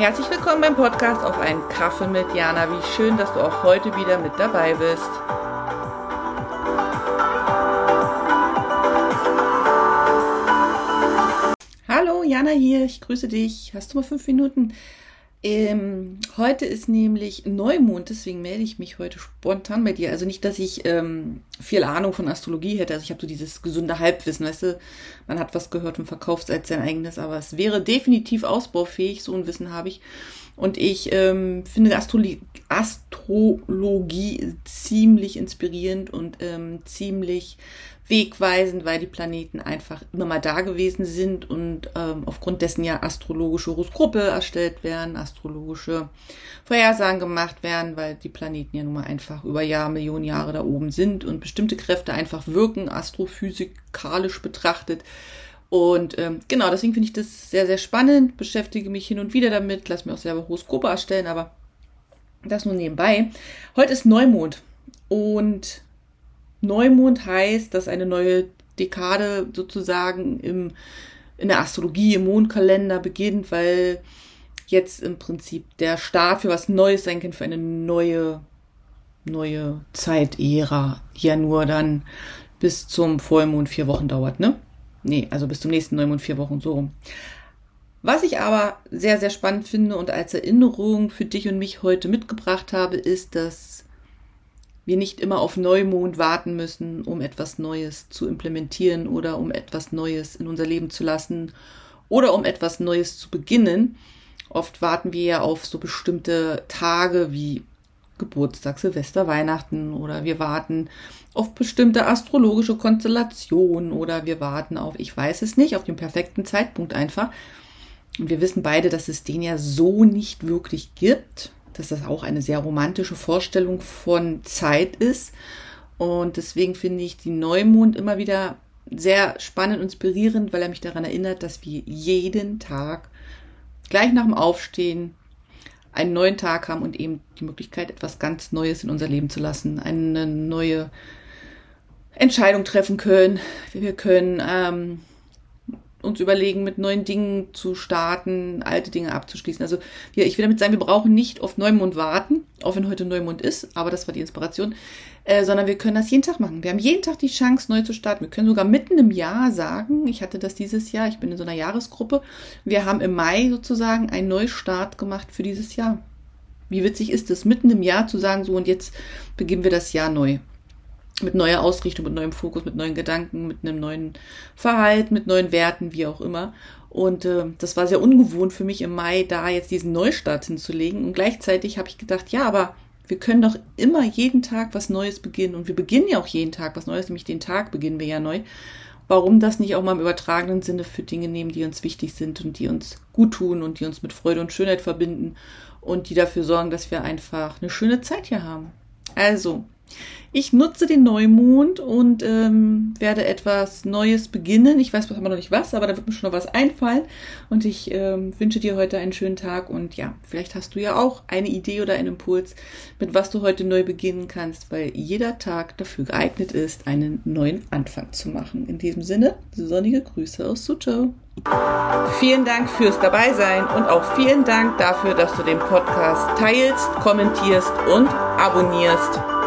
Herzlich willkommen beim Podcast auf einen Kaffee mit Jana. Wie schön, dass du auch heute wieder mit dabei bist. Hallo, Jana hier. Ich grüße dich. Hast du mal fünf Minuten? Ähm, heute ist nämlich Neumond, deswegen melde ich mich heute spontan bei dir. Also nicht, dass ich ähm, viel Ahnung von Astrologie hätte. Also ich habe so dieses gesunde Halbwissen, weißt du, man hat was gehört und verkauft als sein eigenes, aber es wäre definitiv ausbaufähig, so ein Wissen habe ich. Und ich ähm, finde Astrologie, Astrologie ziemlich inspirierend und ähm, ziemlich wegweisend, weil die Planeten einfach immer mal da gewesen sind und ähm, aufgrund dessen ja astrologische Horoskope erstellt werden, astrologische Vorhersagen gemacht werden, weil die Planeten ja nun mal einfach über Jahr, Millionen Jahre da oben sind und bestimmte Kräfte einfach wirken, astrophysikalisch betrachtet. Und ähm, genau, deswegen finde ich das sehr, sehr spannend, beschäftige mich hin und wieder damit, lass mir auch selber Horoskope erstellen, aber das nur nebenbei. Heute ist Neumond und Neumond heißt, dass eine neue Dekade sozusagen im, in der Astrologie, im Mondkalender beginnt, weil jetzt im Prinzip der Start für was Neues sein kann, für eine neue, neue Zeitära, die ja nur dann bis zum Vollmond vier Wochen dauert, ne? Nee, also bis zum nächsten Neumond vier Wochen so rum. Was ich aber sehr, sehr spannend finde und als Erinnerung für dich und mich heute mitgebracht habe, ist, dass wir nicht immer auf Neumond warten müssen, um etwas Neues zu implementieren oder um etwas Neues in unser Leben zu lassen oder um etwas Neues zu beginnen. Oft warten wir ja auf so bestimmte Tage wie Geburtstag, Silvester, Weihnachten oder wir warten auf bestimmte astrologische Konstellationen oder wir warten auf, ich weiß es nicht, auf den perfekten Zeitpunkt einfach. Und wir wissen beide, dass es den ja so nicht wirklich gibt dass das auch eine sehr romantische Vorstellung von Zeit ist. Und deswegen finde ich die Neumond immer wieder sehr spannend und inspirierend, weil er mich daran erinnert, dass wir jeden Tag gleich nach dem Aufstehen einen neuen Tag haben und eben die Möglichkeit, etwas ganz Neues in unser Leben zu lassen, eine neue Entscheidung treffen können. Wir können ähm, uns überlegen, mit neuen Dingen zu starten, alte Dinge abzuschließen. Also ja, ich will damit sagen, wir brauchen nicht auf Neumond warten, auch wenn heute Neumond ist, aber das war die Inspiration, äh, sondern wir können das jeden Tag machen. Wir haben jeden Tag die Chance, neu zu starten. Wir können sogar mitten im Jahr sagen, ich hatte das dieses Jahr, ich bin in so einer Jahresgruppe, wir haben im Mai sozusagen einen Neustart gemacht für dieses Jahr. Wie witzig ist es, mitten im Jahr zu sagen, so und jetzt beginnen wir das Jahr neu mit neuer Ausrichtung, mit neuem Fokus, mit neuen Gedanken, mit einem neuen Verhalten, mit neuen Werten, wie auch immer. Und äh, das war sehr ungewohnt für mich im Mai, da jetzt diesen Neustart hinzulegen. Und gleichzeitig habe ich gedacht, ja, aber wir können doch immer jeden Tag was Neues beginnen. Und wir beginnen ja auch jeden Tag was Neues, nämlich den Tag beginnen wir ja neu. Warum das nicht auch mal im übertragenen Sinne für Dinge nehmen, die uns wichtig sind und die uns gut tun und die uns mit Freude und Schönheit verbinden und die dafür sorgen, dass wir einfach eine schöne Zeit hier haben. Also, ich nutze den Neumond und ähm, werde etwas Neues beginnen. Ich weiß aber noch nicht was, aber da wird mir schon noch was einfallen. Und ich ähm, wünsche dir heute einen schönen Tag. Und ja, vielleicht hast du ja auch eine Idee oder einen Impuls, mit was du heute neu beginnen kannst, weil jeder Tag dafür geeignet ist, einen neuen Anfang zu machen. In diesem Sinne, sonnige Grüße aus Suzhou. Vielen Dank fürs Dabeisein und auch vielen Dank dafür, dass du den Podcast teilst, kommentierst und abonnierst.